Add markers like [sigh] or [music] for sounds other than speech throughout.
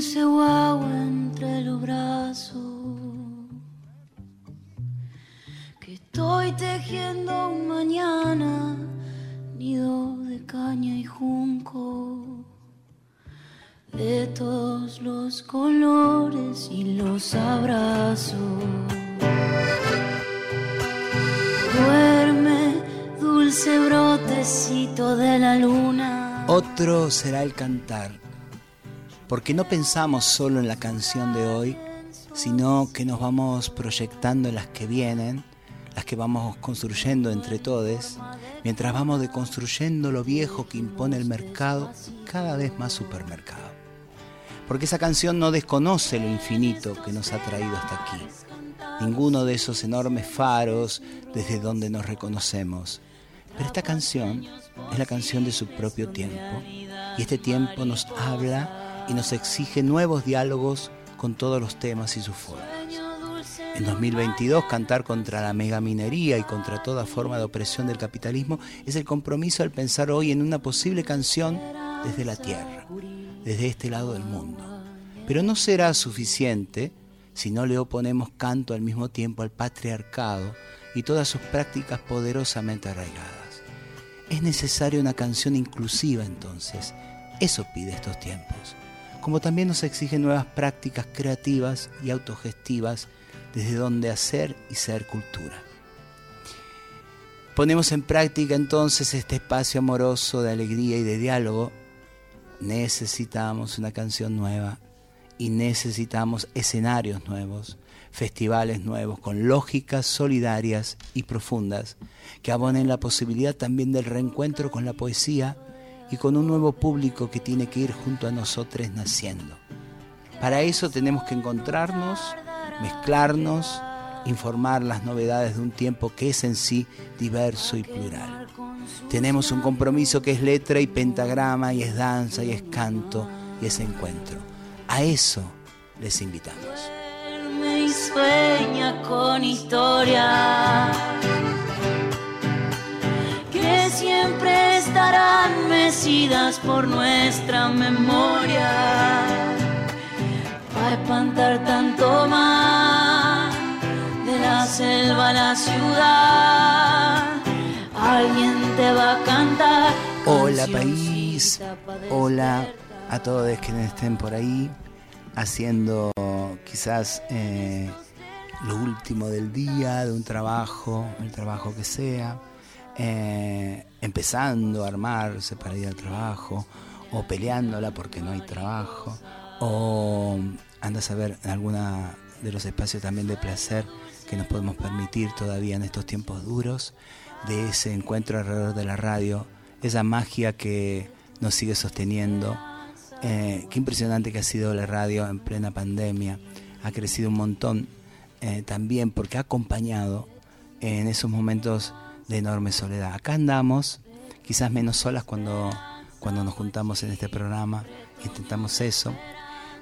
dulce guagua entre los brazos. Que estoy tejiendo un mañana, nido de caña y junco. De todos los colores y los abrazos. Duerme, dulce brotecito de la luna. Otro será el cantar, porque no pensamos solo en la canción de hoy, sino que nos vamos proyectando en las que vienen, las que vamos construyendo entre todos, mientras vamos deconstruyendo lo viejo que impone el mercado, cada vez más supermercado. Porque esa canción no desconoce lo infinito que nos ha traído hasta aquí ninguno de esos enormes faros desde donde nos reconocemos. Pero esta canción es la canción de su propio tiempo y este tiempo nos habla y nos exige nuevos diálogos con todos los temas y sus formas. En 2022, cantar contra la megaminería y contra toda forma de opresión del capitalismo es el compromiso al pensar hoy en una posible canción desde la tierra, desde este lado del mundo. Pero no será suficiente si no le oponemos canto al mismo tiempo al patriarcado y todas sus prácticas poderosamente arraigadas. Es necesaria una canción inclusiva entonces, eso pide estos tiempos, como también nos exigen nuevas prácticas creativas y autogestivas desde donde hacer y ser cultura. Ponemos en práctica entonces este espacio amoroso de alegría y de diálogo. Necesitamos una canción nueva y necesitamos escenarios nuevos, festivales nuevos, con lógicas solidarias y profundas, que abonen la posibilidad también del reencuentro con la poesía y con un nuevo público que tiene que ir junto a nosotros naciendo. Para eso tenemos que encontrarnos, mezclarnos, informar las novedades de un tiempo que es en sí diverso y plural. Tenemos un compromiso que es letra y pentagrama y es danza y es canto y es encuentro. A eso les invitamos. y sueña con siempre estarán mecidas por nuestra memoria. Para espantar tanto más de la selva a la ciudad. Alguien te va a cantar hola país. hola a todos quienes estén por ahí haciendo quizás eh, lo último del día, de un trabajo, el trabajo que sea, eh, empezando a armarse para ir al trabajo, o peleándola porque no hay trabajo, o andas a ver alguna de los espacios también de placer que nos podemos permitir todavía en estos tiempos duros, de ese encuentro alrededor de la radio, esa magia que nos sigue sosteniendo eh, qué impresionante que ha sido la radio en plena pandemia. Ha crecido un montón eh, también porque ha acompañado en esos momentos de enorme soledad. Acá andamos, quizás menos solas cuando, cuando nos juntamos en este programa, intentamos eso.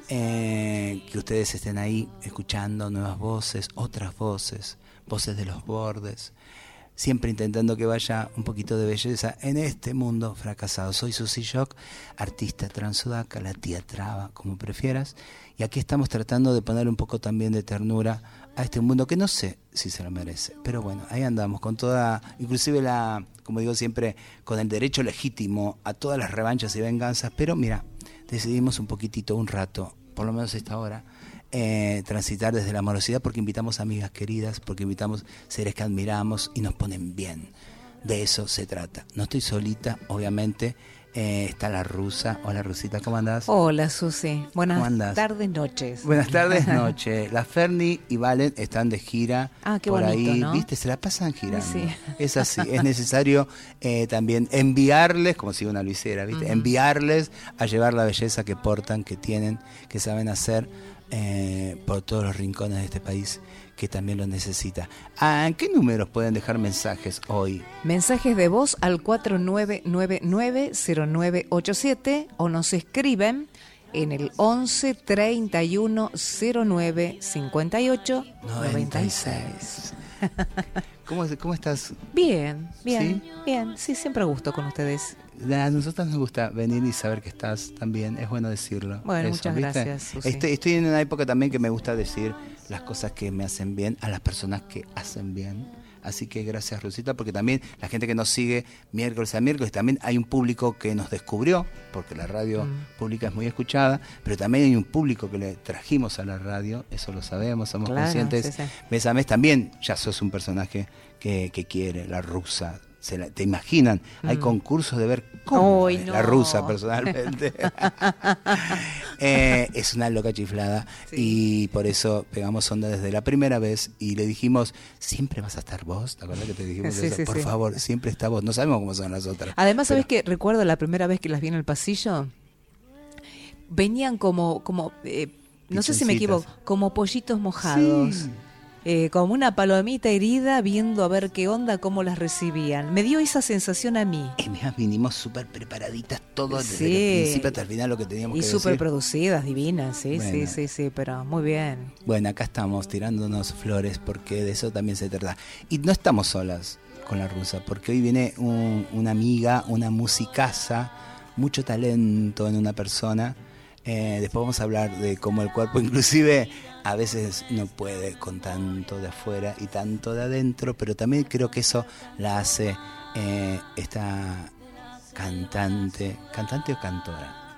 Eh, que ustedes estén ahí escuchando nuevas voces, otras voces, voces de los bordes, siempre intentando que vaya un poquito de belleza en este mundo fracasado. Soy Susi Shock, artista transudaca, la tía traba, como prefieras, y aquí estamos tratando de poner un poco también de ternura a este mundo que no sé si se lo merece, pero bueno, ahí andamos con toda, inclusive la, como digo siempre, con el derecho legítimo a todas las revanchas y venganzas, pero mira, decidimos un poquitito, un rato, por lo menos esta hora, eh, transitar desde la amorosidad porque invitamos amigas queridas, porque invitamos seres que admiramos y nos ponen bien. De eso se trata. No estoy solita, obviamente. Eh, está la rusa. Hola Rusita, ¿cómo andás? Hola Susi. Buenas tardes, noches. Buenas tardes, [laughs] noches. La Ferni y Valen están de gira ah, qué por bonito, ahí, ¿no? ¿viste? Se la pasan girando. Sí. Es así, es [laughs] necesario eh, también enviarles, como si una luisera, ¿viste? Enviarles a llevar la belleza que portan, que tienen, que saben hacer eh, por todos los rincones de este país que también lo necesita. ¿A ah, qué números pueden dejar mensajes hoy? Mensajes de voz al 4999-0987 o nos escriben en el 11 31 09 58 96. ¿Cómo, cómo estás? Bien, bien, bien. Sí, siempre a gusto con ustedes. A nosotros nos gusta venir y saber que estás también, es bueno decirlo. Bueno, muchas gracias. Estoy, estoy en una época también que me gusta decir las cosas que me hacen bien a las personas que hacen bien Así que gracias Rosita, porque también la gente que nos sigue miércoles a miércoles, también hay un público que nos descubrió, porque la radio mm. pública es muy escuchada, pero también hay un público que le trajimos a la radio, eso lo sabemos, somos conscientes. Mes a mes también ya sos un personaje que, que quiere, la rusa, ¿Te imaginan? Hay mm. concursos de ver cómo la rusa personalmente. [laughs] Eh, es una loca chiflada y por eso pegamos onda desde la primera vez y le dijimos, siempre vas a estar vos, ¿te acuerdas que te dijimos eso? por favor, siempre está vos, no sabemos cómo son las otras. Además, ¿sabes que Recuerdo la primera vez que las vi en el pasillo, venían como, como eh, no sé si me equivoco, como pollitos mojados. Eh, como una palomita herida viendo a ver qué onda, cómo las recibían. Me dio esa sensación a mí. Y vinimos súper preparaditas todos desde el principio hasta el final lo que teníamos y que decir. Y súper producidas, divinas, sí, sí, sí, sí, pero muy bien. Bueno, acá estamos tirándonos flores porque de eso también se trata. Y no estamos solas con la rusa, porque hoy viene una amiga, una musicaza, mucho talento en una persona. Eh, después vamos a hablar de cómo el cuerpo [laughs] inclusive a veces no puede con tanto de afuera y tanto de adentro, pero también creo que eso la hace eh, esta cantante, cantante o cantora,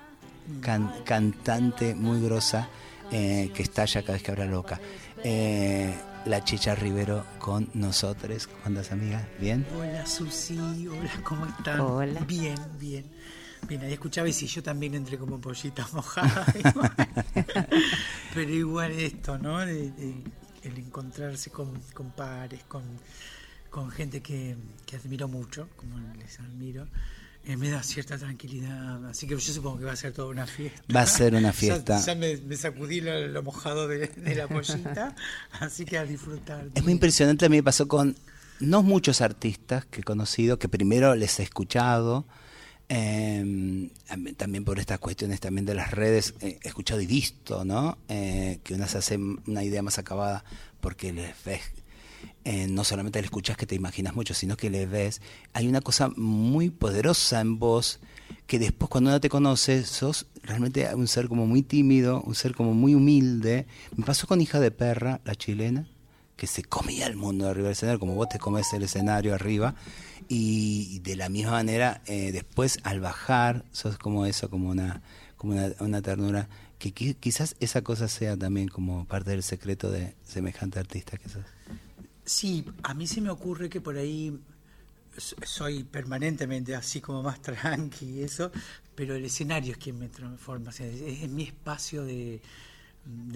cantante muy grosa eh, que estalla cada vez que habla loca. Eh, la Chicha Rivero con nosotros. ¿Cómo andas, amiga? ¿Bien? Hola, Susi. Hola, ¿cómo están? Hola. Bien, bien. Bien, ahí escuchaba y si yo también entré como pollita [laughs] mojada. [laughs] Pero igual esto, ¿no? el encontrarse con, pares, con, gente que, admiro mucho, como les admiro. Eh, me da cierta tranquilidad, así que yo supongo que va a ser toda una fiesta. Va a ser una [laughs] fiesta. ya, me, sacudí lo, mojado de, la pollita, así que a disfrutar. Es muy impresionante, a mí me pasó con no muchos artistas que he conocido, que primero les he escuchado, eh, también por estas cuestiones también de las redes, eh, he escuchado y visto, ¿no? Eh, que uno se hace una idea más acabada porque les ves, eh, no solamente le escuchas que te imaginas mucho, sino que le ves. Hay una cosa muy poderosa en vos que después cuando uno te conoce, sos realmente un ser como muy tímido, un ser como muy humilde. Me pasó con Hija de Perra, la chilena, que se comía el mundo arriba del escenario, como vos te comes el escenario arriba y de la misma manera eh, después al bajar sos como eso, como una, como una, ternura, que quizás esa cosa sea también como parte del secreto de semejante artista que sos. Sí, a mí se me ocurre que por ahí soy permanentemente así como más [laughs] tranqui y eso, pero el escenario es quien me transforma, es, mi espacio de,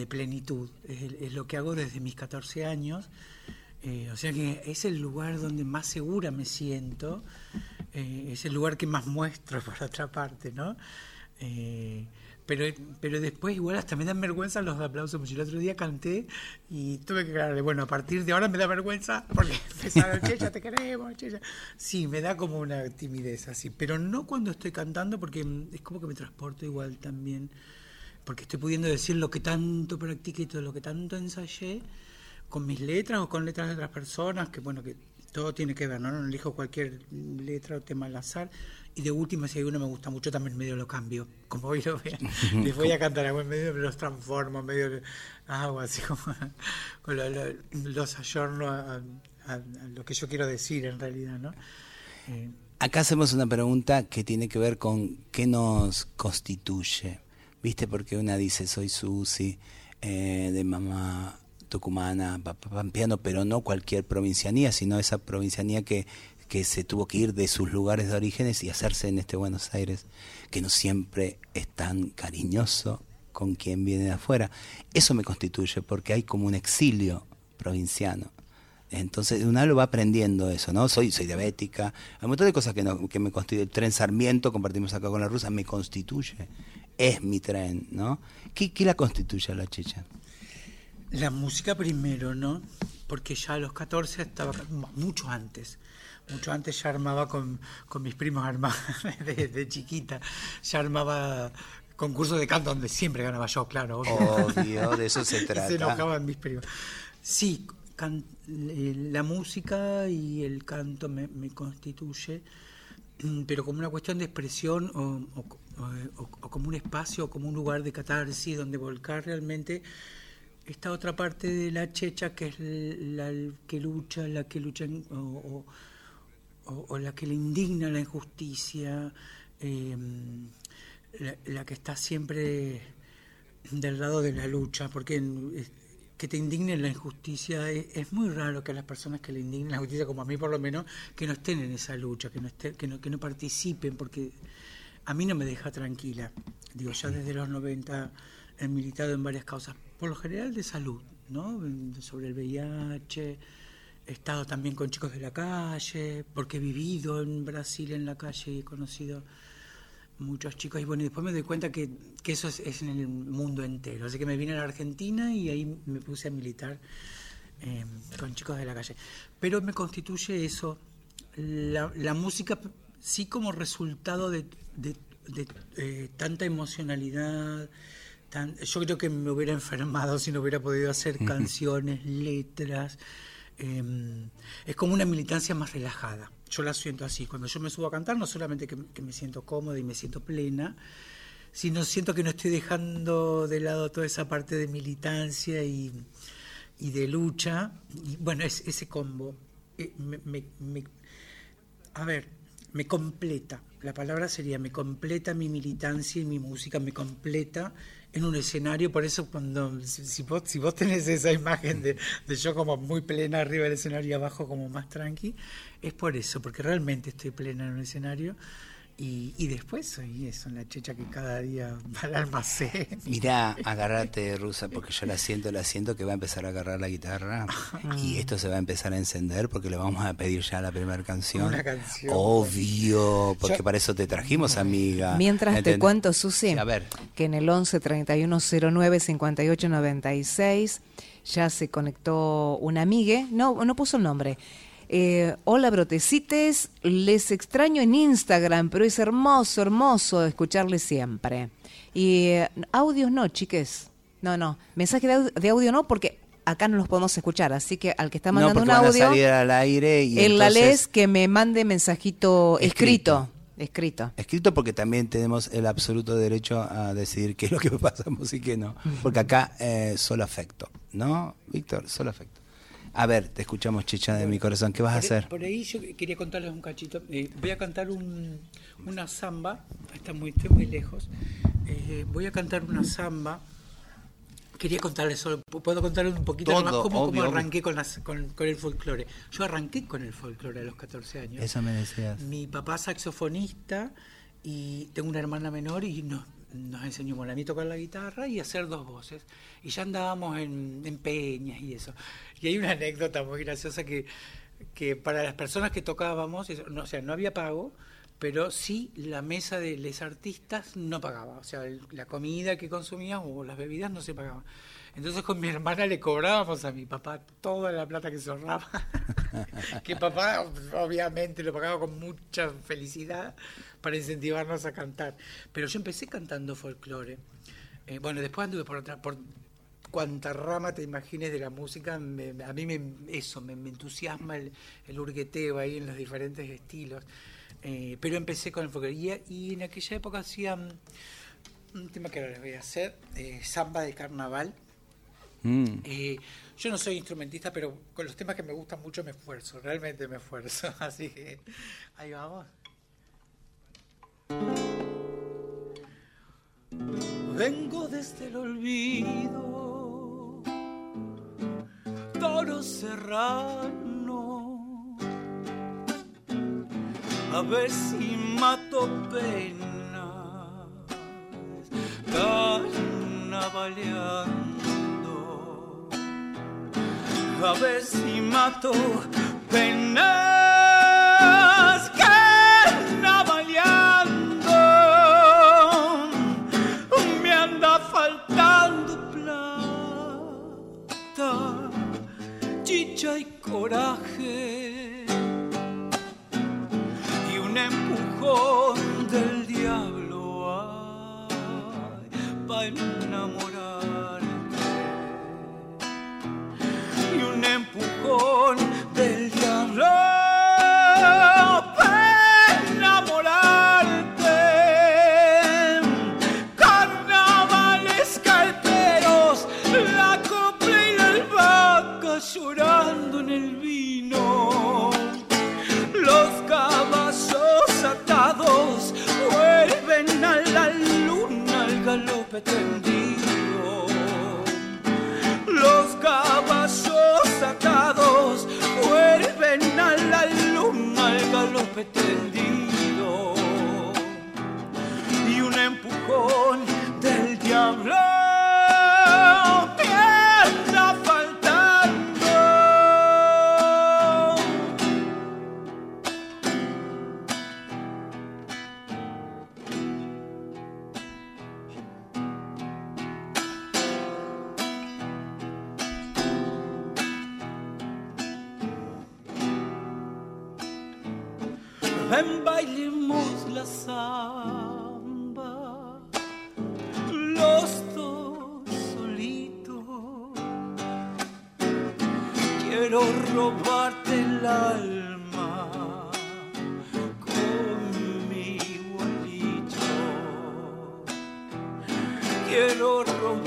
plenitud, es, es, lo que hago desde mis 14 años eh, o sea que es el lugar donde más segura me siento, eh, es el lugar que más muestro [laughs] por otra parte, ¿no? Eh, pero, pero después igual hasta me dan vergüenza los aplausos, porque el otro día canté y tuve que aclararle, bueno, a partir de ahora me da vergüenza porque [laughs] empezaron, te queremos, Checha. Sí, me da como una timidez así, pero no cuando estoy cantando porque es como que me transporto igual también, porque estoy pudiendo decir lo que tanto practiqué todo lo que tanto ensayé con mis letras o con letras de otras personas, que bueno, que todo tiene que ver, ¿no? No elijo cualquier letra o tema al azar. Y de última, si hay uno me gusta mucho, también medio lo cambio. Como hoy lo vean. [laughs] Les voy a cantar algo en medio, pero los transformo, medio agua, así como [laughs] los ayorno a, lo que yo quiero decir en realidad, ¿no? Eh, Acá hacemos una pregunta que tiene que ver con qué nos constituye. ¿Viste? Porque una dice, soy Susi, eh, de mamá tucumana, pampeano, pero no cualquier provincianía, sino esa provincianía que, que se tuvo que ir de sus lugares de orígenes y hacerse en este Buenos Aires, que no siempre es tan cariñoso con quien viene de afuera. Eso me constituye porque hay como un exilio provinciano. Entonces uno lo va aprendiendo eso, ¿no? Soy, soy diabética, hay un montón de cosas que, no, que me constituyen. El tren Sarmiento, compartimos acá con la rusa, me constituye. Es mi tren, ¿no? ¿Qué, qué la constituye a la chicha? La música primero, ¿no? Porque ya a los 14 estaba, mucho antes, mucho antes ya armaba con, mis primos armados [laughs] de, chiquita, ya armaba concursos de canto donde siempre ganaba yo, claro. Obvio, de eso se [laughs] trata. se enojaban mis primos. Sí, la música y el canto me, constituye, mm, pero como una cuestión de expresión o, como un espacio o como un lugar de catarsis donde volcar realmente esta otra parte de la checha que es la que lucha, la que lucha o, la que le indigna la injusticia, em, la, que está siempre del lado de la lucha, porque que te indigne la injusticia es, muy raro que a las personas que le indignen la justicia, como a mí por lo menos, que no estén en esa lucha, que no, que no, que no participen, porque a mí no me deja tranquila. Digo, ya desde los 90 he militado en varias causas, por lo general de salud, ¿no? Sobre el VIH, he estado también con chicos de la calle, porque he vivido en Brasil en la calle y he conocido muchos chicos. Y bueno, después me doy cuenta que, eso es, en el mundo entero. Así que me vine a la Argentina y ahí me puse a militar em, con chicos de la calle. Pero me constituye eso, la, música sí como resultado de, eh, tanta emocionalidad. Yo creo que me hubiera enfermado si no hubiera podido hacer canciones, letras. Em, es como una militancia más relajada. Yo la siento así. Cuando yo me subo a cantar, no solamente que, me siento cómoda y me siento plena, sino siento que no estoy dejando de lado toda esa parte de militancia y, de lucha. Y bueno, es, ese combo eh, a ver, me completa. La palabra sería me completa mi militancia y mi música, me completa en un escenario, por eso cuando, si, vos, si vos tenés esa imagen de, de, yo como muy plena arriba del escenario y abajo como más tranqui, es por eso, porque realmente estoy plena en un escenario y, después soy eso, la checha que cada día va al almacén. Mirá, agárrate, Rusa, porque yo la siento, la siento que va a empezar a agarrar la guitarra y esto se va a empezar a encender porque le vamos a pedir ya la primera canción. Una canción. Obvio, porque para eso te trajimos, amiga. Mientras te cuento, Susi, a ver. que en el 11 31 09 58 96 ya se conectó una amiga, no, no puso el nombre eh, hola brotecites, les extraño en Instagram, pero es hermoso, hermoso escucharles siempre. Y eh, audios no, chiques. No, no. Mensaje de, audio no, porque acá no los podemos escuchar. Así que al que está mandando un audio. al aire y en la les que me mande mensajito escrito. escrito. Escrito. porque también tenemos el absoluto derecho a decidir qué es lo que [laughs] pasamos y qué no. Porque acá eh, solo afecto, ¿no, Víctor? Solo afecto. A ver, te escuchamos, Chicha de mi corazón. ¿Qué vas a hacer? Por ahí yo quería contarles un cachito. Eh, voy a cantar una samba. Está muy, estoy muy lejos. Eh, voy a cantar una samba. Quería contarles solo, puedo contarles un poquito más cómo, arranqué con, con, el folclore. Yo arranqué con el folclore a los 14 años. Eso me decías. Mi papá saxofonista y tengo una hermana menor y nos nos enseñó a mí tocar la guitarra y hacer dos voces. Y ya andábamos en, peñas y eso. Y hay una anécdota muy graciosa que, que para las personas que tocábamos, no, o sea, no había pago, pero sí la mesa de los artistas no pagaba. O sea, la comida que consumíamos o las bebidas no se pagaban. Entonces con mi hermana le cobrábamos a mi papá toda la plata que se ahorraba. [laughs] que papá obviamente lo pagaba con mucha felicidad para incentivarnos a cantar. Pero yo empecé cantando folclore. Eh, bueno, después anduve por otra, por cuanta rama te imagines de la música, a mí me, eso, me, entusiasma el, el, hurgueteo ahí en los diferentes estilos. Eh, pero empecé con el folclore y, en aquella época hacía un tema que ahora les voy a hacer, eh, samba de carnaval. Mm. yo no soy instrumentista, pero con los temas que me gustan mucho me esfuerzo, realmente me esfuerzo. [laughs] Así que ahí vamos. Vengo desde el olvido, toro serrano, a ver si mato penas, carnavaleando, a ver si mato penas. Quiero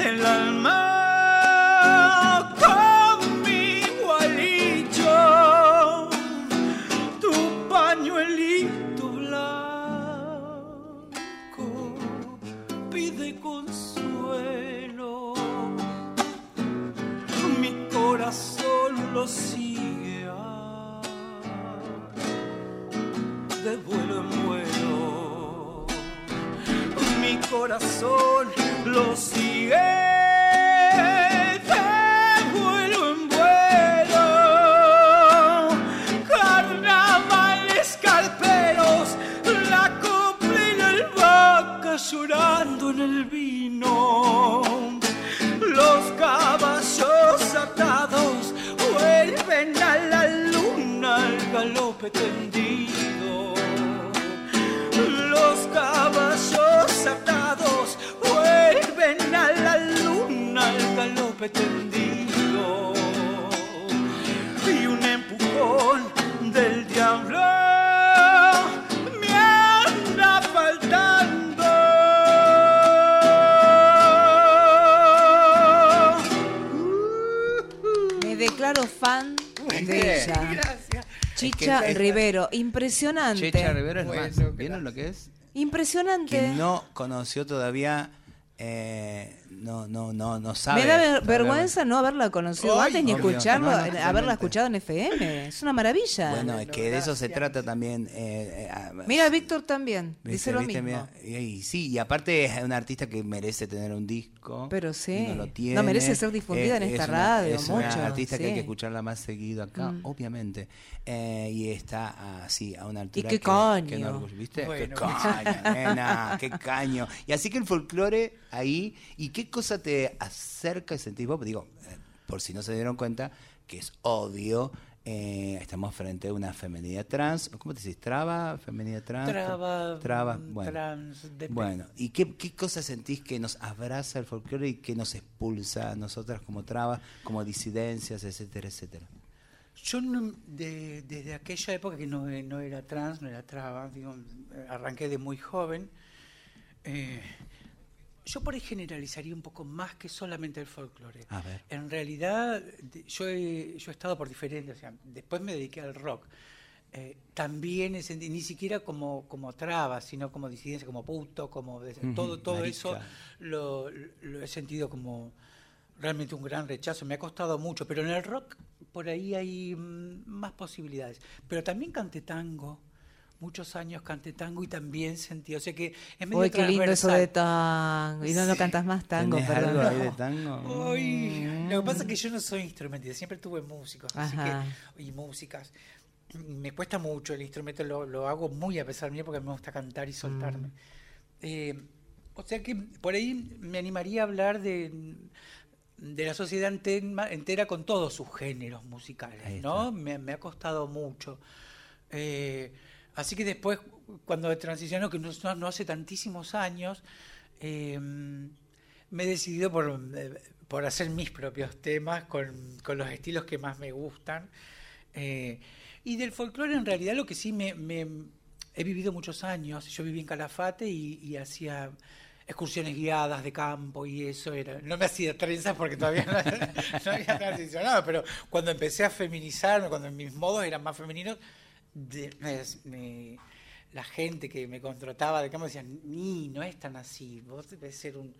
el alma con mi igualito tu pañuelito blanco pide consuelo. Mi corazón lo sigue de vuelo en vuelo. Mi corazón lo Chicha Es que- Rivero, impresionante. Checha Rivero es Bueno, más. ¿Vieron lo que es? Impresionante. Quien no conoció todavía, eh, no, no, no, no sabe. Me da ver- vergüenza no haberla conocido Ay, antes ni obvio. escucharlo, No, no, eh, haberla escuchado en FM. Es una maravilla. Bueno, es que de eso se trata también. eh, eh, ah, Mira, Víctor también, ¿viste? dice lo ¿Viste? mismo. Mira, y, y sí, y aparte es un artista que merece tener un disco. Pero sí. y no lo No, tiene. merece ser difundida en esta es una- radio, Es mucho, una artista que hay sí. que escucharla más seguido acá, Mm. obviamente. Eh, y está así, a una altura. qué que- caño. que no ¿Viste? Bueno. qué caño, nena, qué [laughs] caño. Y así que el folclore ahí, ¿y qué cosa te acerca y sentís vos? Digo, eh, por si no se dieron cuenta, que es obvio. eh, estamos frente a una femenidad trans, ¿cómo te decís? ¿Traba? ¿Femenidad trans? Traba, Traba, mm, bueno. trans, Bueno, ¿y qué, qué cosas sentís que nos abraza el folclore y que nos expulsa a nosotras como trabas, como disidencias, etcétera, etcétera? Yo no- de- desde aquella época que no, no era trans, no era traba, digo, arranqué de muy joven. eh, yo por ahí generalizaría un poco más que solamente el folclore. A ver. En realidad, yo he, yo he estado por diferentes, o sea, después me dediqué al rock. Eh, también sentido, ni siquiera como, como traba, sino como disidencia, como puto, como de- todo, todo eso lo, lo he sentido como realmente un gran rechazo. Me ha costado mucho, pero en el rock por ahí hay mm, más posibilidades. Pero también canté tango. Muchos años canté tango y también sentí, o sea que es medio Uy, qué lindo eso de tango. Y no lo Sí. cantas más tango, ¿Tenés perdón. algo ahí de tango? Ay, lo que pasa es que yo no soy instrumentista, siempre tuve músicos, así que, y músicas. Me cuesta mucho el instrumento, lo, lo hago muy a pesar mío porque me gusta cantar y soltarme. Mm. Eh, o sea que por ahí me animaría a hablar de, de la sociedad entera, entera con todos sus géneros musicales. ¿no? Me, me ha costado mucho. Eh, así que después, cuando transicionó, que no, no hace tantísimos años, eh, me he decidido por, eh, por hacer mis propios temas con, con los estilos que más me gustan. Eh, y del folclore en realidad lo que sí me, me, he vivido muchos años, yo viví en Calafate y, hacía excursiones guiadas de campo y eso era, no me hacía trenzas porque todavía no, [laughs] había transicionado, pero cuando empecé a feminizarme, cuando mis modos eran más femeninos, la gente que me contrataba de campo decía, ni, no es tan así, vos debes ser un,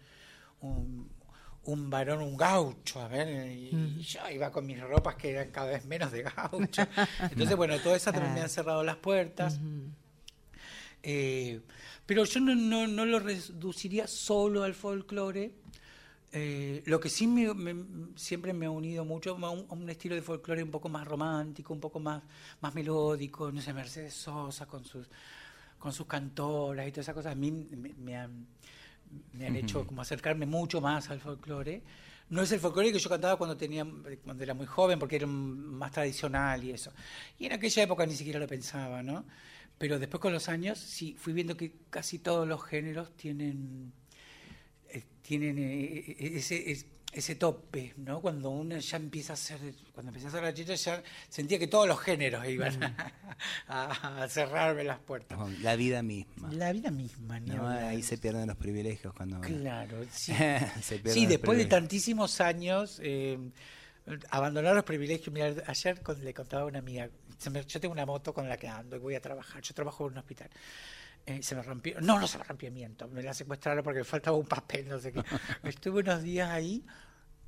un varón, un gaucho, a ver, y, mm. yo iba con mis ropas que eran cada vez menos de gaucho. [laughs] Entonces, bueno, todo eso también me han cerrado las puertas. Eh, pero yo no, no, lo reduciría solo al folclore. Eh, lo que sí me, siempre me ha unido mucho a un, estilo de folclore un poco más romántico, un poco más, más melódico, no sé, Mercedes Sosa con sus, con sus cantoras y todas esas cosas, a mí me han me han hecho como acercarme mucho más al folclore. No es el folclore que yo cantaba cuando tenía cuando era muy joven, porque era más tradicional y eso. Y en aquella época ni siquiera lo pensaba, ¿no? Pero después con los años sí fui viendo que casi todos los géneros tienen tienen eh, eh, ese, ese tope, ¿no? Cuando uno ya empieza a hacer, cuando empecé a hacer la chicha ya sentía que todos los géneros iban [laughs] a, cerrarme las puertas. La vida misma. La vida misma, ¿no? ahí se pierden los privilegios cuando... Claro, sí. [laughs] sí, después de tantísimos años, eh, abandonar los privilegios. Mira, ayer le contaba a una amiga, yo tengo una moto con la que ando y voy a trabajar, yo trabajo en un hospital. Eh, se me rompió, no, no se me rompió miento, me la secuestraron porque me faltaba un papel, no sé qué. [laughs] Estuve unos días ahí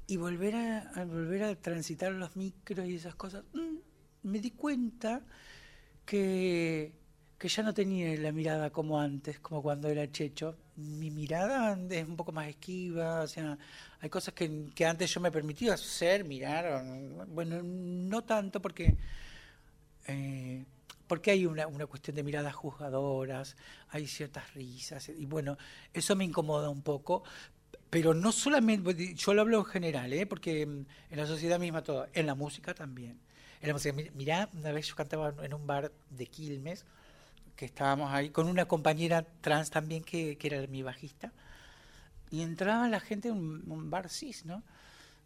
y volver a, volver a transitar los micros y esas cosas, mm, me di cuenta que, que ya no tenía la mirada como antes, como cuando era checho. Mi mirada es un poco más esquiva, o sea, hay cosas que, que antes yo me permitía hacer, mirar, bueno, no tanto porque... Eh, porque hay una, una cuestión de miradas juzgadoras, hay ciertas risas, y bueno, eso me incomoda un poco, pero no solamente, yo lo hablo en general, ¿eh? porque en la sociedad misma todo, en la música también. En la música, mirá, una vez yo cantaba en un bar de Quilmes, que estábamos ahí, con una compañera trans también que, que era mi bajista, y entraba la gente en un, bar cis, ¿no?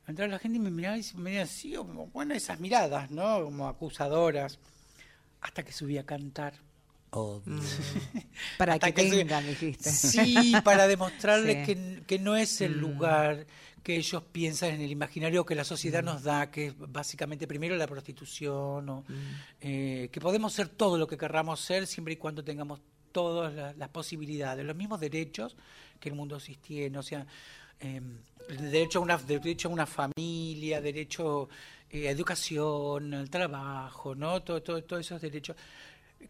Entraba la gente y me miraba y me decía, sí, bueno, esas miradas, ¿no? Como acusadoras hasta que subí a cantar. Oh, mm. [laughs] para que, tengan, dijiste. Sí, [laughs] para demostrarles que, no es el mm. lugar que ellos piensan en el imaginario que la sociedad mm. nos da, que es básicamente primero la prostitución, o, eh, que podemos ser todo lo que querramos ser siempre y cuando tengamos todas las, posibilidades, los mismos derechos que el mundo tiene, o sea, eh, derecho, a una, derecho a una familia, derecho eh, educación, al trabajo, ¿no? Todo, todo, todos esos derechos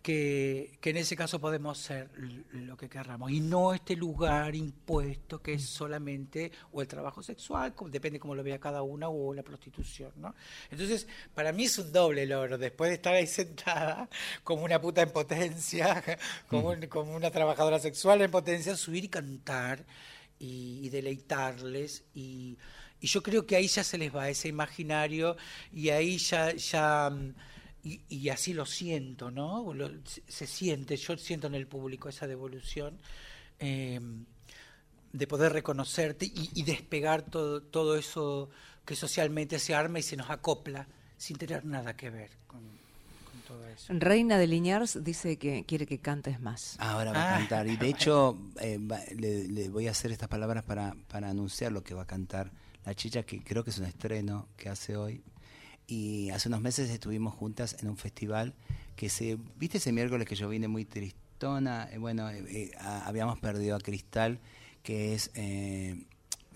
que, que, en ese caso podemos ser lo que querramos y no este lugar impuesto que es solamente o el trabajo sexual, depende cómo lo vea cada una, o la prostitución, ¿no? Entonces, para mí es un doble logro, después de estar ahí [laughs] sentada como una puta en potencia, [laughs] como, como una trabajadora sexual en potencia, subir y cantar y, y deleitarles y y yo creo que ahí ya se les va ese imaginario y ahí ya, ya mm, y, así lo siento, ¿no? se siente, yo siento en el público esa devolución em, de poder reconocerte y, despegar todo, todo eso que socialmente se arma y se nos acopla sin tener nada que ver con, todo eso. Reina de Liñars dice que quiere que cantes más. Ahora va a ah. cantar. Y de [laughs] hecho, eh, le, le, voy a hacer estas palabras para, para anunciar lo que va a cantar la Chicha, que creo que es un estreno que hace hoy. Y hace unos meses estuvimos juntas en un festival que se, viste ese miércoles que yo vine muy tristona, eh, bueno, eh, eh, habíamos perdido a Cristal, que es,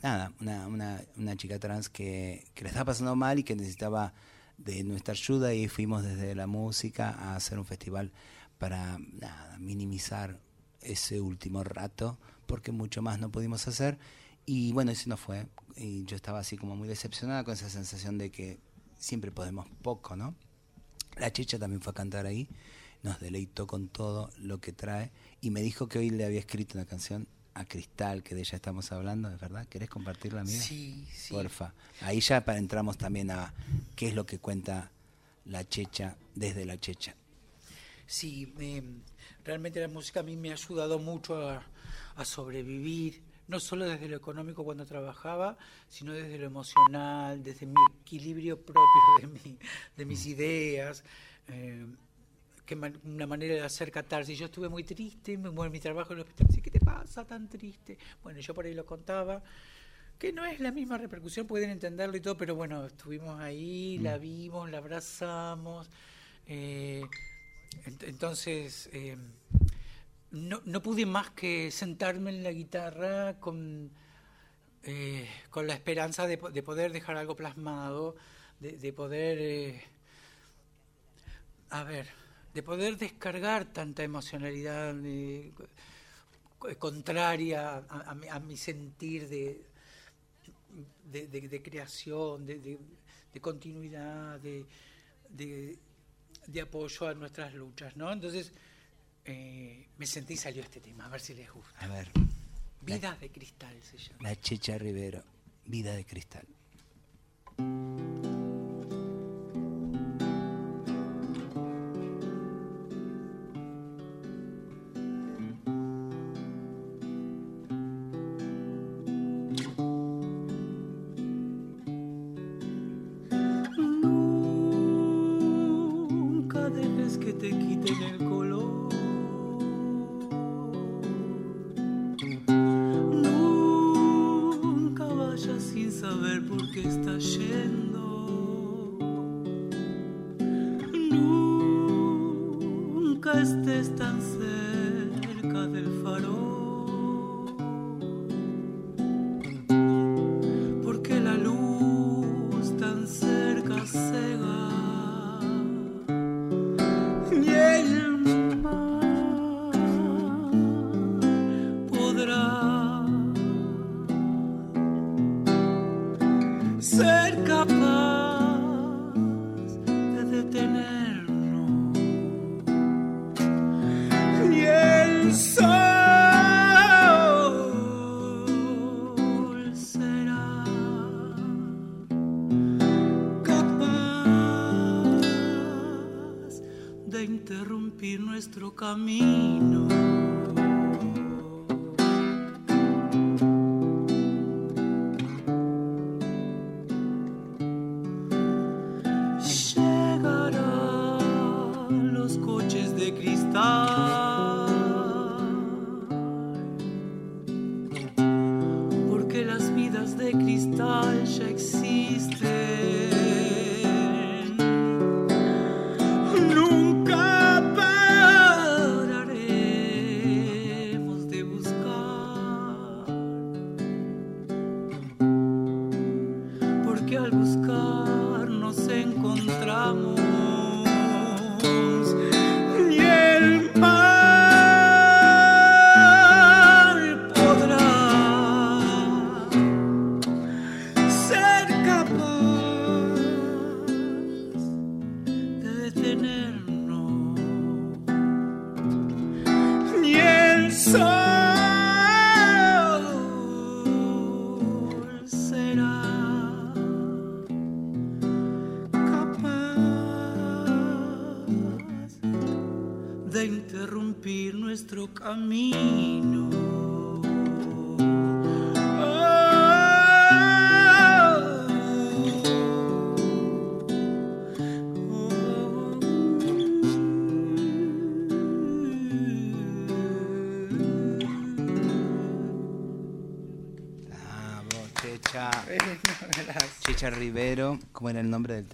nada, una, una, chica trans que, que le estaba pasando mal y que necesitaba de nuestra ayuda y fuimos desde la música a hacer un festival para minimizar ese último rato, porque mucho más no pudimos hacer. Y bueno, eso no fue. Y yo estaba así como muy decepcionada con esa sensación de que siempre podemos poco, ¿no? La chicha también fue a cantar ahí, nos deleitó con todo lo que trae y me dijo que hoy le había escrito una canción a Cristal, que de ella estamos hablando, ¿es verdad? ¿Querés compartirla, amiga? Sí, sí. Porfa. Ahí ya entramos también a qué es lo que cuenta la checha desde la checha. Sí, realmente la música a mí me ha ayudado mucho a, a sobrevivir no solo desde lo económico cuando trabajaba, sino desde lo emocional, desde mi equilibrio propio de, mi, de mis ideas. Eh, que una manera de hacer catarsis. Yo estuve muy triste, me en mi trabajo en el hospital, ¿qué te pasa tan triste? Bueno, yo por ahí lo contaba, que no es la misma repercusión, pueden entenderlo y todo, pero bueno, estuvimos ahí, la mm. vimos, la abrazamos. Eh, entonces, eh, no, no, pude más que sentarme en la guitarra con, eh, con la esperanza de, poder dejar algo plasmado, de, poder, a ver, de poder descargar tanta emocionalidad contraria a, mi sentir de, de, creación, de, continuidad, de, de apoyo a nuestras luchas, ¿no? Entonces eh, me sentí y salió este tema, a ver si les gusta. A ver. Vida de cristal se llama. La Checha Rivero, Vida de cristal.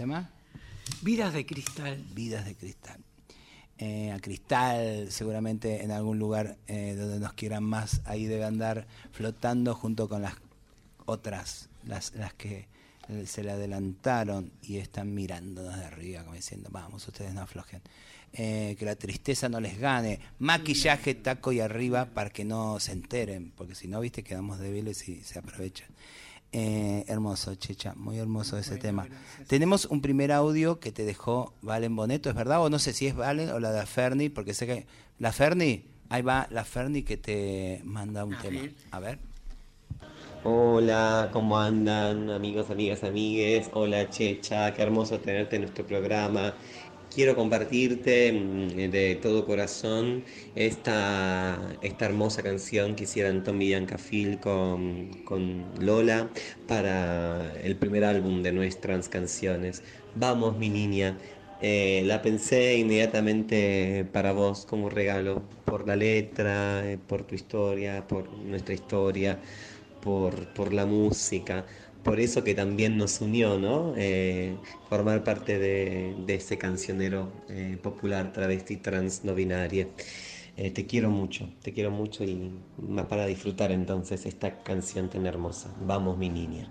Tema? Vidas de cristal. Vidas de cristal. Eh, a cristal, seguramente en algún lugar eh, donde nos quieran más, ahí debe andar flotando junto con las otras, las, las que se le adelantaron y están mirándonos de arriba, como diciendo, vamos, ustedes no aflojen. Eh, que la tristeza no les gane. Maquillaje, taco y arriba para que no se enteren, porque si no, viste, quedamos débiles y se aprovechan. Eh, hermoso, Checha, muy hermoso ese tema. Tenemos un primer audio que te dejó Valen Boneto, ¿es verdad? O no sé si es Valen o la de Ferni, porque sé que. La Ferni, ahí va la Ferni que te manda un tema. A ver. Hola, ¿cómo andan amigos, amigas, amigues? Hola Checha, qué hermoso tenerte en nuestro programa. Quiero compartirte mm, de todo corazón esta, esta hermosa canción que hicieron y Phil con, con Lola para el primer álbum de nuestras canciones. Vamos, mi niña. Eh, la pensé inmediatamente para vos como regalo, por la letra, eh, por tu historia, por nuestra historia, por, por la música por eso que también nos unió, ¿no? Eh, formar parte de, ese cancionero eh, popular travesti trans no binaria. Eh, te quiero mucho, te quiero mucho y para disfrutar entonces esta canción tan hermosa. Vamos mi niña.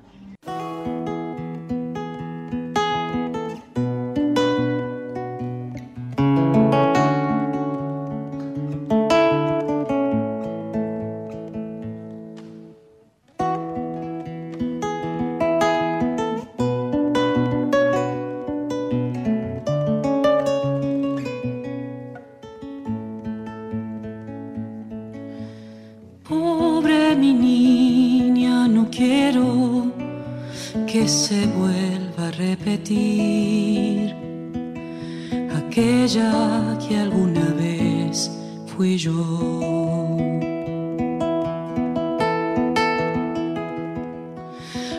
aquella que alguna vez fui yo.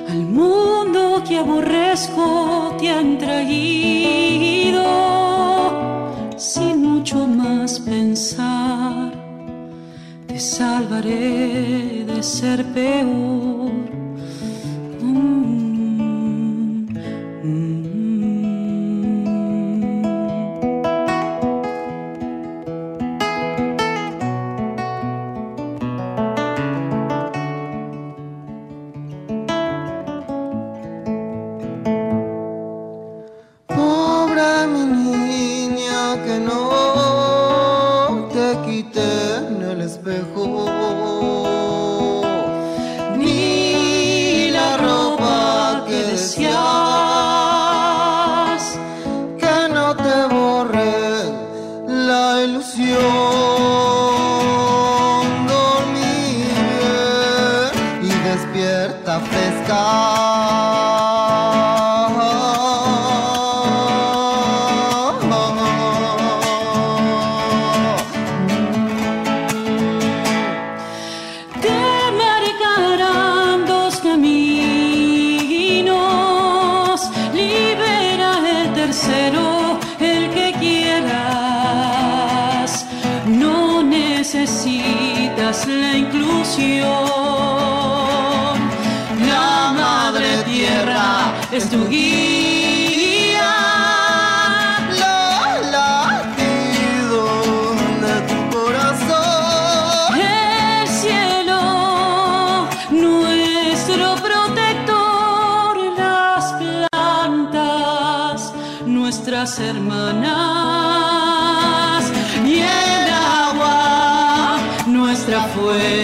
Al mundo que aborrezco te han traído sin mucho más pensar. Te salvaré de ser peor. hermanas y el agua nuestra fuerza.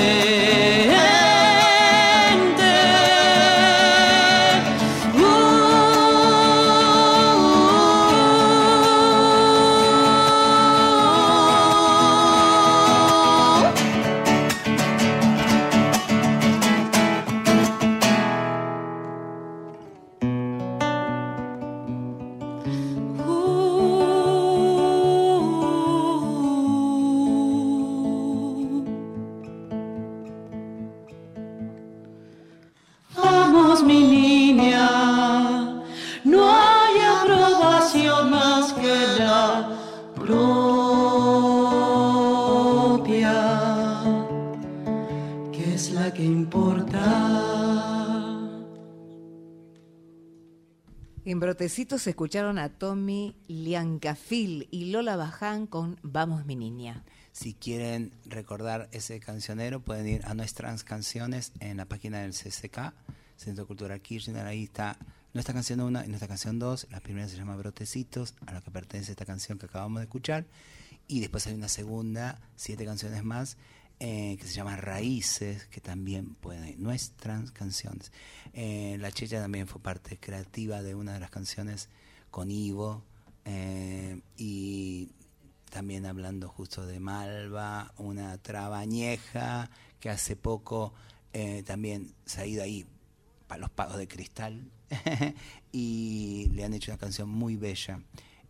Se escucharon a Tommy Liancafil y Lola Baján con Vamos mi niña. Si quieren recordar ese cancionero, pueden ir a nuestras canciones en la página del CCK, Centro Cultural Kirchner. Ahí está nuestra canción 1 y nuestra canción 2. La primera se llama Brotecitos, a la que pertenece esta canción que acabamos de escuchar. Y después hay una segunda, siete canciones más, eh, que se llama Raíces, que también pueden. Nuestras canciones. Eh, la Checha también fue parte creativa de una de las canciones con Ivo eh, y también hablando justo de Malva, una trabañeja que hace poco eh, también se ha ido ahí para los pagos de cristal [laughs] y le han hecho una canción muy bella.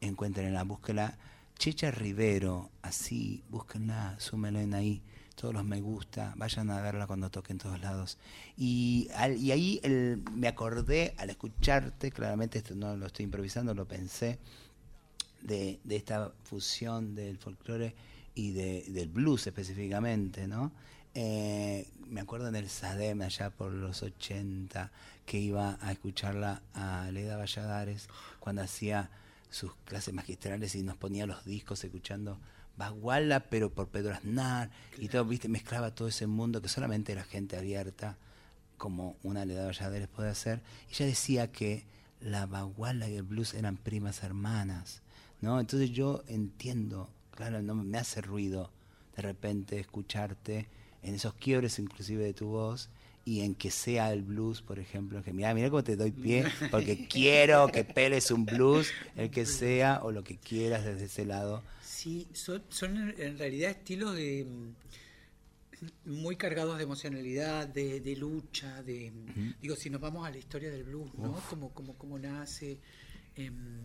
encuentren la búsquela. Checha Rivero, así, búsquenla, súmenla ahí todos los me gusta, vayan a verla cuando toque en todos lados. Y, ahí me acordé al escucharte, claramente esto no lo estoy improvisando, lo pensé, de, esta fusión del folclore y de, del blues específicamente, ¿no? Eh, me acuerdo en el SADEM allá por los 80 que iba a escucharla a Leda Valladares cuando hacía sus clases magistrales y nos ponía los discos escuchando Baguala, pero por Pedro Aznar, y todo, viste, mezclaba todo ese mundo que solamente la gente abierta, como una Leda Valladares puede hacer. Y ella decía que la Baguala y el blues eran primas hermanas, ¿no? Entonces yo entiendo, claro, no me hace ruido de repente escucharte en esos quiebres inclusive de tu voz y en que sea el blues, por ejemplo, que mira, mira cómo te doy pie, porque [laughs] quiero que peles un blues, el que sea, o lo que quieras desde ese lado. Sí, son, son en realidad estilos de mm, muy cargados de emocionalidad, de, lucha, de digo, si nos vamos a la historia del blues, ¿no? Como, como, como nace en,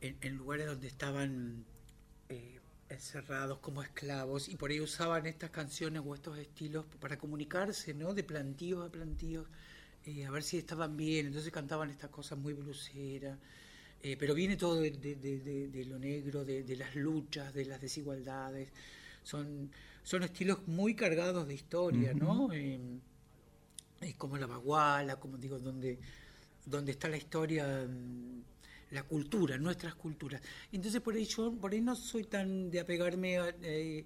en, lugares donde estaban encerrados como esclavos y por ahí usaban estas canciones o estos estilos para comunicarse, ¿no? De plantíos a plantíos, eh, a ver si estaban bien. Entonces cantaban estas cosas muy bluseras. Eh, pero viene todo de, lo negro, de, las luchas, de las desigualdades. Son, son estilos muy cargados de historia, ¿no? Eh, es como la baguala, como digo, donde, donde está la historia mm, la cultura, nuestras culturas. Entonces por ahí yo por ahí no soy tan de apegarme eh,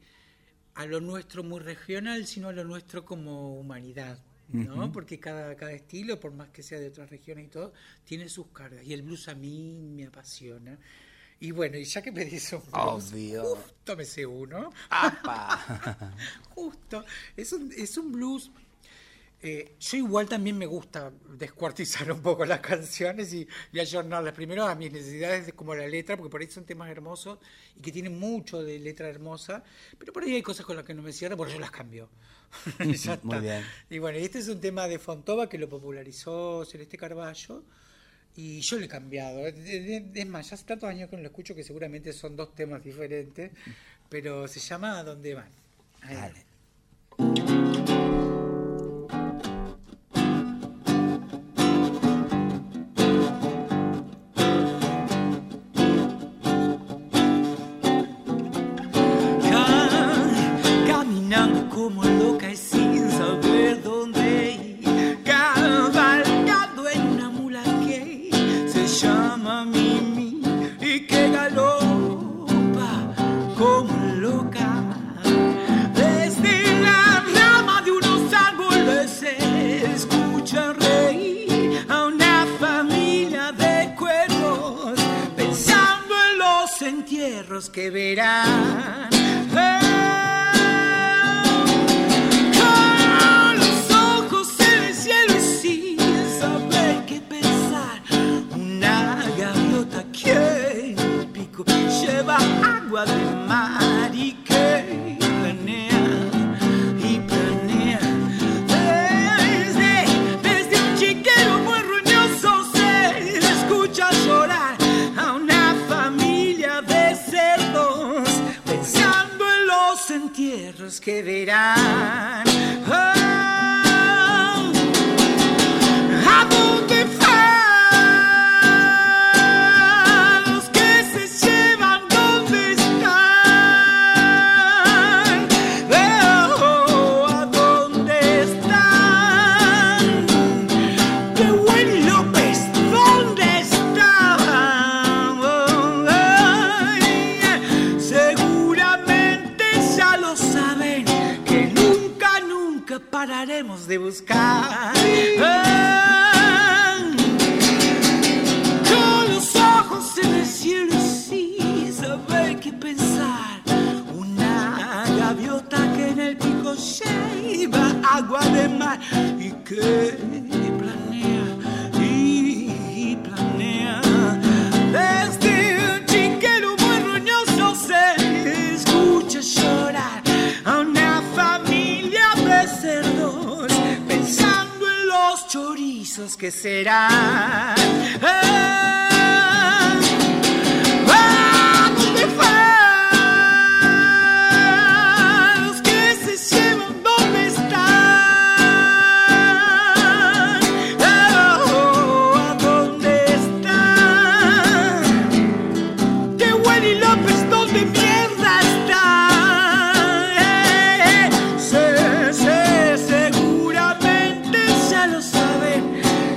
a, lo nuestro muy regional, sino a lo nuestro como humanidad. ¿no? Porque cada, cada estilo, por más que sea de otras regiones y todo, tiene sus cargas. Y el blues a mí me apasiona. Y bueno, y ya que me dice un blues, justo me sé uno. [laughs] justo. Es un, es un blues eh, yo igual también me gusta descuartizar [laughs] un poco las canciones y, y ayornarlas primero a mis necesidades como la letra, porque por ahí son temas hermosos y que tienen mucho de letra hermosa, pero por ahí hay cosas con las que no me cierran, por eso las cambio. [laughs] Muy bien. Y bueno, este es un tema de Fontova que lo popularizó Celeste Carballo y yo le he cambiado. Es más, ya hace tantos años que no lo escucho que seguramente son dos temas diferentes, pero se llama ¿A dónde van? que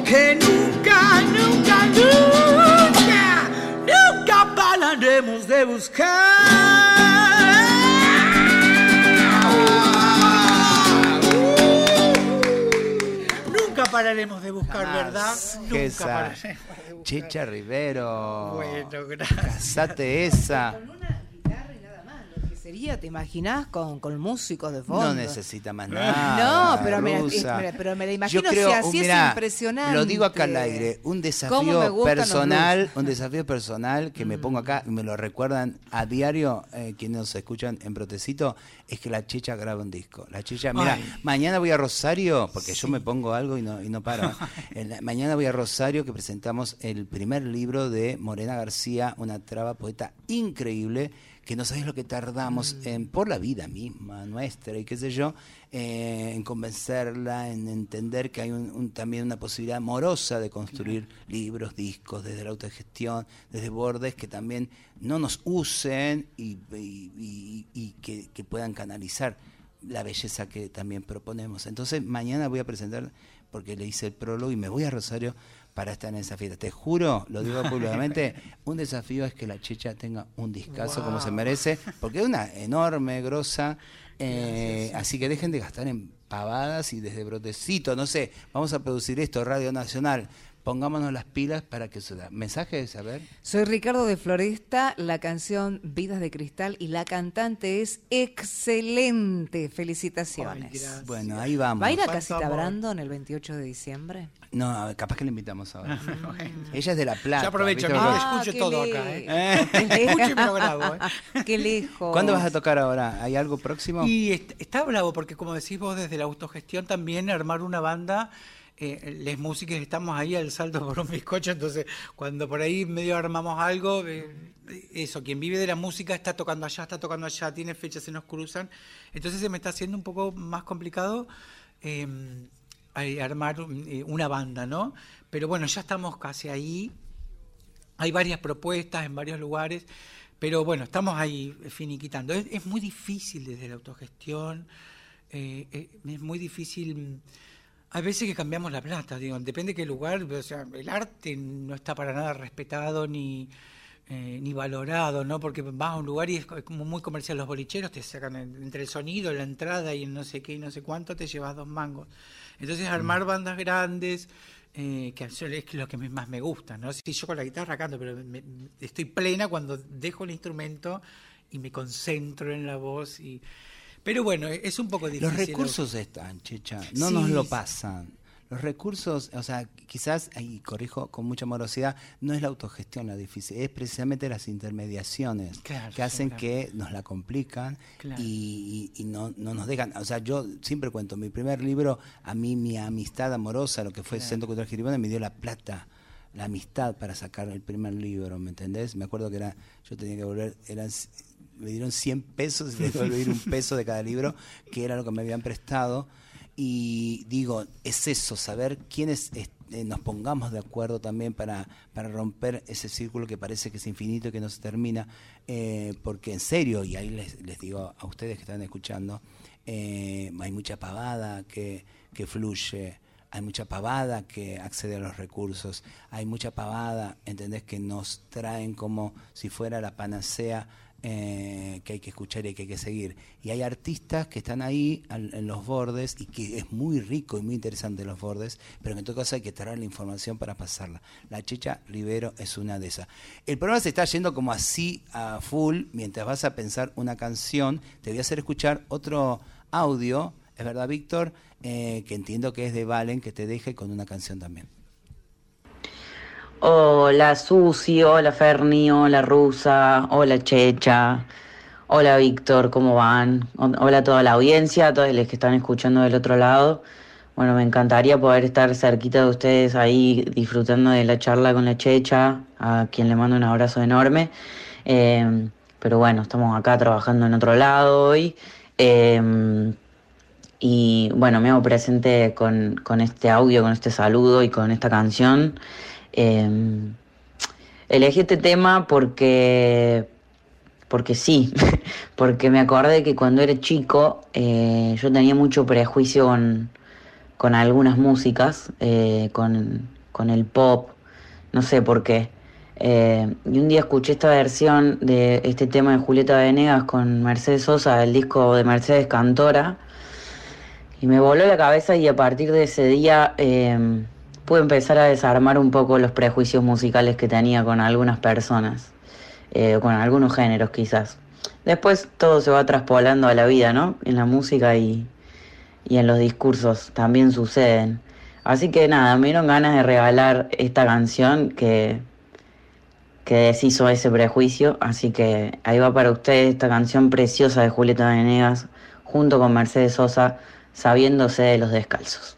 que nunca, nunca, nunca, nunca pararemos de buscar. Nunca pararemos de buscar, ¿verdad? Nunca esa. pararemos. Chicha Rivero. Bueno, gracias. Casate esa. ¿Te imaginas? Con, con músicos de fondo. No necesita más nada. No, pero, me, pero me la imagino si así es impresionante. Lo digo acá al aire, un desafío personal, un desafío personal que me pongo acá, me lo recuerdan a diario eh, quienes nos escuchan en Protecito, es que la chicha graba un disco. La chicha, mira, mañana voy a Rosario, porque yo me pongo algo y no, y no paro. [laughs] mañana voy a Rosario que presentamos el primer libro de Morena García, una traba poeta increíble que no sabes lo que tardamos mm. en, por la vida misma nuestra y qué sé yo, eh, en convencerla, en entender que hay un, también una posibilidad amorosa de construir libros, discos, desde la autogestión, desde bordes que también no nos usen y, que, que puedan canalizar la belleza que también proponemos. Entonces mañana voy a presentar, porque le hice el prólogo y me voy a Rosario para estar en esa fiesta. Te juro, lo digo públicamente, un desafío es que la chicha tenga un discazo como se merece, porque es una enorme, grosa, eh, así que dejen de gastar en pavadas y desde brotecito, no sé, vamos a producir esto, Radio Nacional, pongámonos las pilas para que suceda. ¿Mensaje a ver? Soy Ricardo de Floresta, la canción Vidas de Cristal y la cantante es excelente. Felicitaciones. bueno, ahí vamos. ¿Va a ir a Casita Brandon el 28 de diciembre? No, capaz que le invitamos ahora. [laughs] Ella es de La Plata. Ya aprovecho, ah, escucho todo acá. ¿eh? [laughs] escucho y me lo grabo. ¿eh? Qué lejos. ¿Cuándo vas a tocar ahora? ¿Hay algo próximo? Y está bravo, porque como decís vos, desde la autogestión también armar una banda eh, les músicas estamos ahí al salto por un bizcocho, entonces cuando por ahí medio armamos algo, eh, eso, quien vive de la música está tocando allá, está tocando allá, tiene fechas, se nos cruzan, entonces se me está haciendo un poco más complicado em, armar eh, una banda, ¿no? Pero bueno, ya estamos casi ahí, hay varias propuestas en varios lugares, pero bueno, estamos ahí finiquitando. Es, es muy difícil desde la autogestión, es muy difícil hay veces que cambiamos la plata, digo, depende de qué lugar, o sea, el arte no está para nada respetado ni, eh, ni valorado, ¿no? Porque vas a un lugar y es como muy comercial, los bolicheros te sacan entre el sonido, la entrada y el no sé qué y no sé cuánto, te llevas dos mangos. Entonces armar mm. bandas grandes, eh, que es lo que más me gusta, ¿no? Si yo con la guitarra canto, pero estoy plena cuando dejo el instrumento y me concentro en la voz y pero bueno, es un poco difícil. Los recursos están, Checha, no nos lo pasan. Los recursos, o sea, quizás, y corrijo con mucha morosidad, no es la autogestión la difícil, es precisamente las intermediaciones que hacen que nos la complican y, no, no, nos dejan. O sea, yo siempre cuento, mi primer libro, a mí mi amistad amorosa, lo que fue Centro Cultural Giribona, me dio la plata la amistad para sacar el primer libro, ¿me entendés? Me acuerdo que era, yo tenía que volver, eran me dieron 100 pesos y le devolví un peso de cada libro, que era lo que me habían prestado. Y digo, es eso, saber quiénes eh, nos pongamos de acuerdo también para, para romper ese círculo que parece que es infinito y que no se termina, eh, porque en serio, y ahí les, les, digo a ustedes que están escuchando, eh, hay mucha pavada que, que fluye, hay mucha pavada que accede a los recursos, hay mucha pavada, ¿entendés? Que nos traen como si fuera la panacea eh, que hay que escuchar y que hay que seguir. Y hay artistas que están ahí en los bordes y que es muy rico y muy interesante los bordes, pero en todo caso hay que traer la información para pasarla. La Checha Rivero es una de esas. El programa se está yendo como así a full, mientras vas a pensar una canción, te voy a hacer escuchar otro audio, es verdad Víctor, eh, que entiendo que es de Valen, que te deje con una canción también. Hola Susi, hola Ferni, hola Rusa, hola Checha, hola Víctor, ¿cómo van? Hola a toda la audiencia, a todos los que están escuchando del otro lado. Bueno, me encantaría poder estar cerquita de ustedes ahí disfrutando de la charla con la Checha, a quien le mando un abrazo enorme. Em, pero bueno, estamos acá trabajando en otro lado hoy. Em, y bueno, me hago presente con, con este audio, con este saludo y con esta canción. Eh, elegí este tema porque, porque sí, [laughs] porque me acordé que cuando era chico eh, yo tenía mucho prejuicio con, algunas músicas, eh, con, el pop, no sé por qué. Eh, y un día escuché esta versión de este tema de Julieta Venegas con Mercedes Sosa, del disco de Mercedes Cantora, y me voló la cabeza y a partir de ese día eh, pude empezar a desarmar un poco los prejuicios musicales que tenía con algunas personas, eh, con algunos géneros quizás. Después todo se va traspolando a la vida, ¿no? En la música y, y en los discursos también suceden. Así que nada, me dieron ganas de regalar esta canción que que deshizo ese prejuicio. Así que ahí va para ustedes esta canción preciosa de Julieta Venegas junto con Mercedes Sosa, sabiéndose de los descalzos.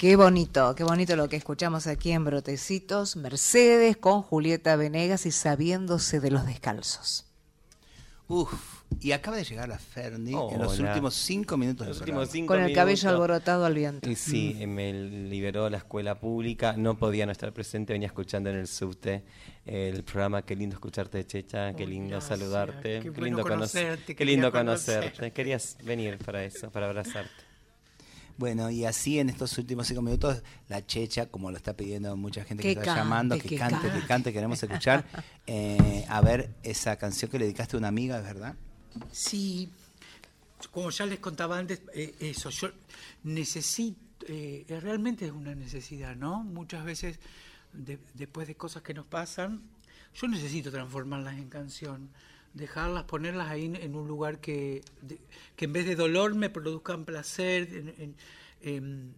Qué bonito, qué bonito lo que escuchamos aquí en Brotecitos, Mercedes con Julieta Venegas y sabiéndose de los descalzos. Uf. Y acaba de llegar la Ferni en los últimos cinco minutos los últimos Con el cabello alborotado al viento. Sí, mm. me liberó la escuela pública. No podía no estar presente. Venía escuchando en el subte el programa. Qué lindo escucharte, Checha. Qué lindo saludarte. Qué, lindo conocerte. Qué lindo conocerte. Querías venir para eso, para abrazarte. Bueno, y así en estos últimos cinco minutos, la checha, como lo está pidiendo mucha gente que, está llamando, que, cante, que cante, queremos escuchar. [laughs] Eh, a ver, esa canción que le dedicaste a una amiga, ¿es verdad? Sí, como ya les contaba antes, eh, eso, yo necesito, eh, realmente es una necesidad, ¿no? Muchas veces, después de cosas que nos pasan, yo necesito transformarlas en canción, dejarlas, ponerlas ahí en, un lugar que, que en vez de dolor me produzcan placer, en,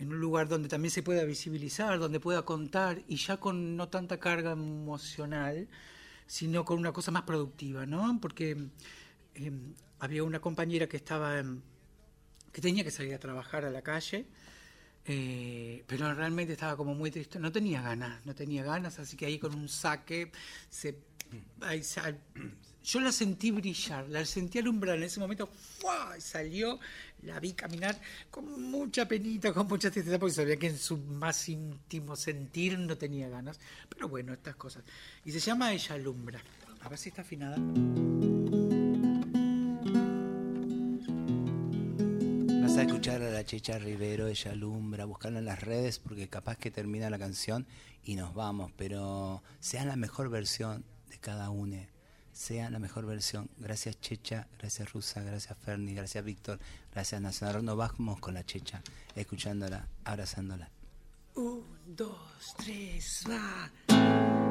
un lugar donde también se pueda visibilizar, donde pueda contar, y ya con no tanta carga emocional, sino con una cosa más productiva, ¿no? Porque Em, había una compañera que estaba que tenía que salir a trabajar a la calle, eh, pero realmente estaba como muy triste, no tenía ganas, no tenía ganas, así que ahí con un saque se, yo la sentí brillar, la sentí alumbrar. En ese momento, ¡fua! salió, la vi caminar con mucha penita, con mucha tristeza, porque sabía que en su más íntimo sentir no tenía ganas. Pero bueno, estas cosas. Y se llama Ella Alumbra. A ver si está afinada. Vas a escuchar a la Checha Rivero, ella alumbra, buscarla en las redes porque capaz que termina la canción y nos vamos, pero sea la mejor versión de cada uno sea la mejor versión. Gracias Checha, gracias Rusa, gracias Ferni, gracias Víctor, gracias Nacional. Nos vamos con la Checha, escuchándola, abrazándola. Un, dos, tres, va.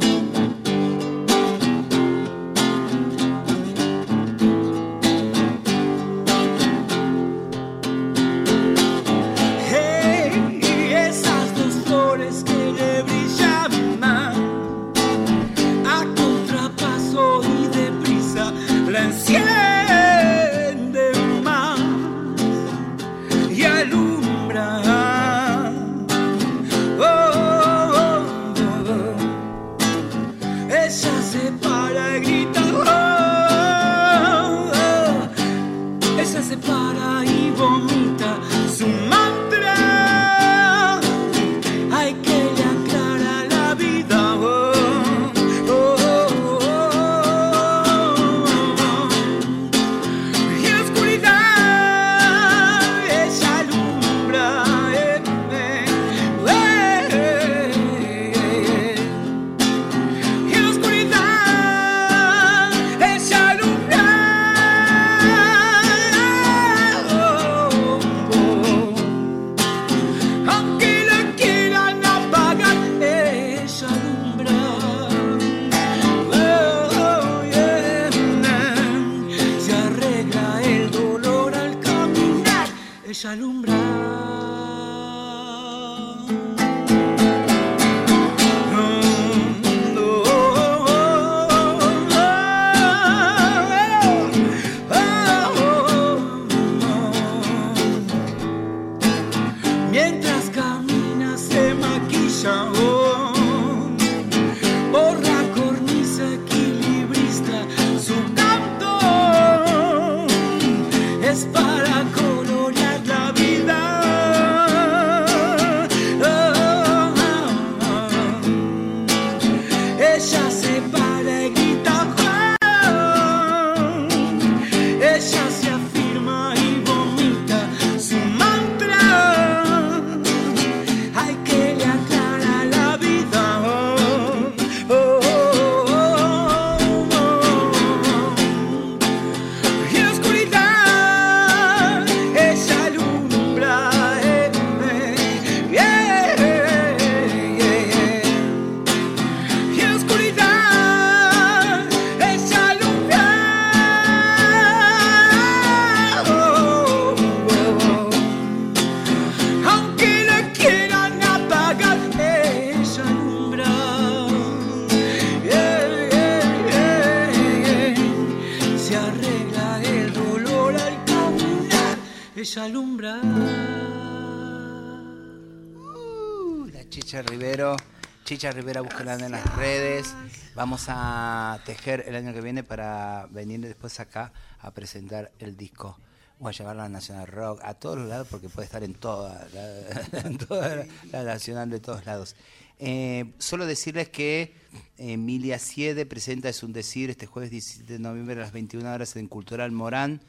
Rivera, búsquela en las redes. Vamos a tejer el año que viene para venir después acá a presentar el disco. Voy a llevarla a Nacional Rock, a todos los lados, porque puede estar en toda la, [laughs] Nacional de todos lados. Eh, solo decirles que Emilia Siede presenta Es un Decir este jueves 17 de noviembre a las 21 horas en Cultural Morán.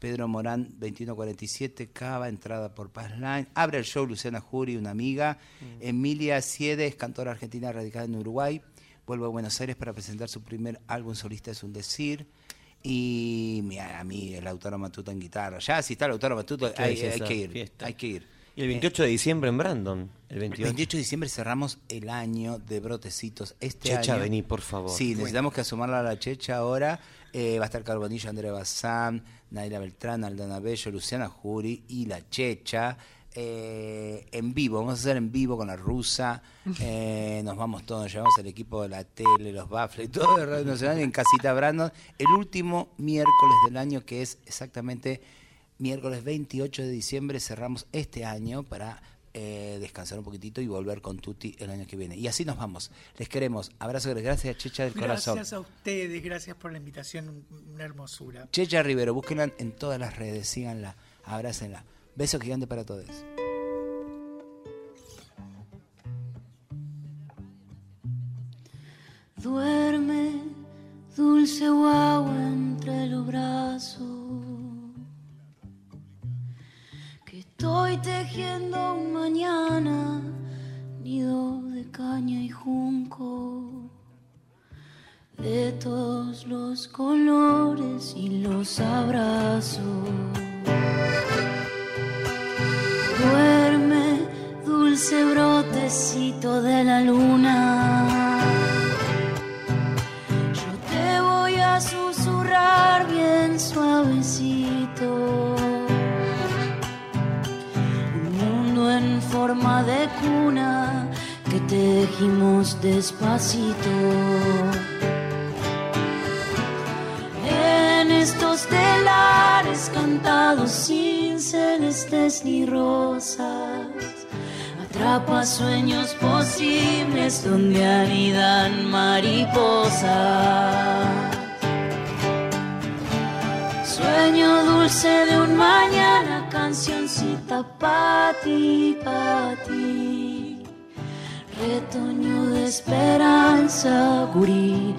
Pedro Morán, 2147, Cava, entrada por Passline. Abre el show Luciana Jury, una amiga. Mm. Emilia Siede es cantora argentina radicada en Uruguay. Vuelve a Buenos Aires para presentar su primer álbum solista, es un decir. Y a mí el autor Matuto en guitarra. Ya, si está el autor Matuto, hay, que ir. Hay que ir. Y el 28 de diciembre en Brandon. El 28. de diciembre cerramos el año de Brotecitos. Este checha, vení, por favor. Sí, necesitamos que asumarla a la Checha ahora. Eh, va a estar Carbonillo, Andrea Bazán, Naila Beltrán, Aldana Bello, Luciana Jury y La Checha. Eh, en vivo, vamos a hacer en vivo con la rusa, [laughs] eh, nos vamos todos, llevamos el equipo de la tele, los baffles, [laughs] todo de Radio Nacional en Casita Brandon, el último miércoles del año que es exactamente miércoles 28 de diciembre, cerramos este año para eh, descansar un poquitito y volver con Tuti el año que viene. Y así nos vamos. Les queremos. Abrazo, gracias Checha del corazón. Gracias a ustedes, gracias por la invitación, una hermosura. Checha Rivero, búsquenla en todas las redes, síganla, abrácenla. Beso gigante para todos. Duerme, dulce guagua entre los brazos Estoy tejiendo un mañana, nido de caña y junco, de todos los colores y los abrazos. Duerme, dulce brotecito de la luna. Yo te voy a susurrar bien suavecito forma de cuna que tejimos despacito. En estos telares cantados sin celestes ni rosas, atrapa sueños posibles donde anidan mariposas. Sueño dulce de un mañana, cancioncita pa' ti, pa' ti. Retoño de esperanza, gurí,